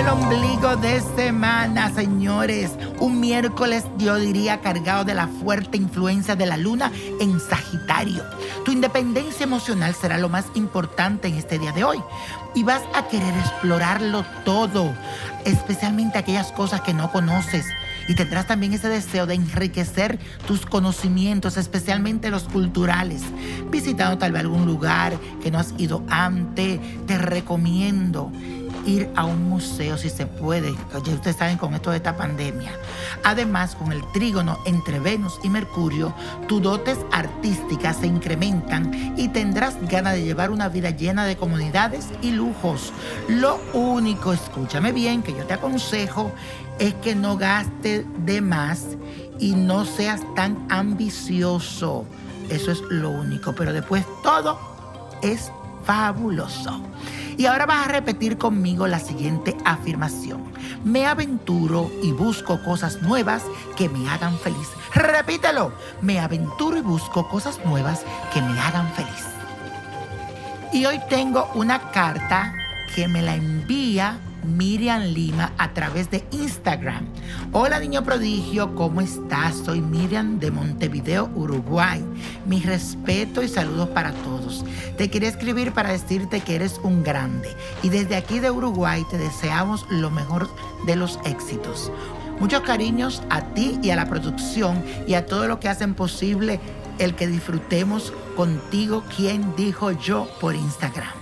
inicio de semana, señores. Un miércoles, yo diría, cargado de la fuerte influencia de la luna en Sagitario. Tu independencia emocional será lo más importante en este día de hoy. Y vas a querer explorarlo todo, especialmente aquellas cosas que no conoces. Y tendrás también ese deseo de enriquecer tus conocimientos, especialmente los culturales. Visitando tal vez algún lugar que no has ido antes, te recomiendo ir a un museo si se puede. Ya ustedes saben con esto de esta pandemia. Además, con el trígono entre Venus y Mercurio, tus dotes artísticas se incrementan y tendrás ganas de llevar una vida llena de comodidades y lujos. Lo único, escúchame bien, que yo te aconsejo es que no gastes de más y no seas tan ambicioso. Eso es lo único, pero después todo es fabuloso. Y ahora vas a repetir conmigo la siguiente afirmación. Me aventuro y busco cosas nuevas que me hagan feliz. Repítelo. Me aventuro y busco cosas nuevas que me hagan feliz. Y hoy tengo una carta que me la envía Miriam Lima a través de Instagram. Hola niño prodigio, ¿cómo estás? Soy Miriam de Montevideo, Uruguay. Mi respeto y saludos para todos. Te quería escribir para decirte que eres un grande y desde aquí de Uruguay te deseamos lo mejor de los éxitos. Muchos cariños a ti y a la producción y a todo lo que hacen posible el que disfrutemos contigo, quien dijo yo por Instagram.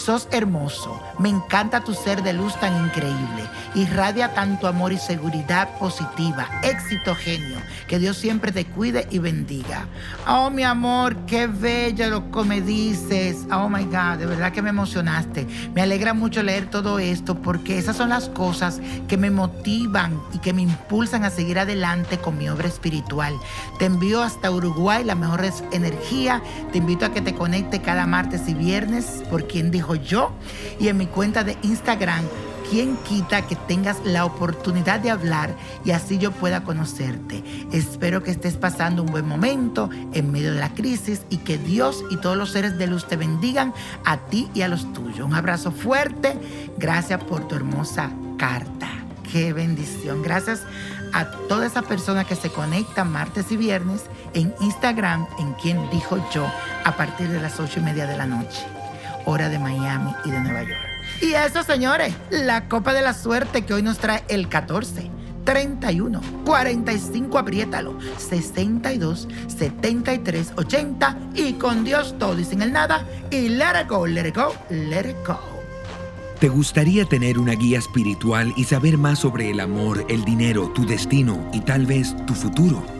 Sos hermoso. Me encanta tu ser de luz tan increíble. Irradia tanto amor y seguridad positiva. Éxito, genio. Que Dios siempre te cuide y bendiga. Oh, mi amor, qué bello lo que me dices. Oh, my God, de verdad que me emocionaste. Me alegra mucho leer todo esto porque esas son las cosas que me motivan y que me impulsan a seguir adelante con mi obra espiritual. Te envío hasta Uruguay la mejor energía. Te invito a que te conecte cada martes y viernes por quien dijo yo. Y en mi cuenta de Instagram, quien quita que tengas la oportunidad de hablar y así yo pueda conocerte? Espero que estés pasando un buen momento en medio de la crisis y que Dios y todos los seres de luz te bendigan a ti y a los tuyos. Un abrazo fuerte. Gracias por tu hermosa carta. Qué bendición. Gracias a toda esa persona que se conecta martes y viernes en Instagram en quien dijo yo a partir de las ocho y media de la noche hora de Miami y de Nueva York. Y eso, señores, la Copa de la Suerte que hoy nos trae el 14. 31, 45, apriétalo, 62, 73, 80 y con Dios todo y sin el nada y let it go, let it go, let it go. ¿Te gustaría tener una guía espiritual y saber más sobre el amor, el dinero, tu destino y tal vez tu futuro?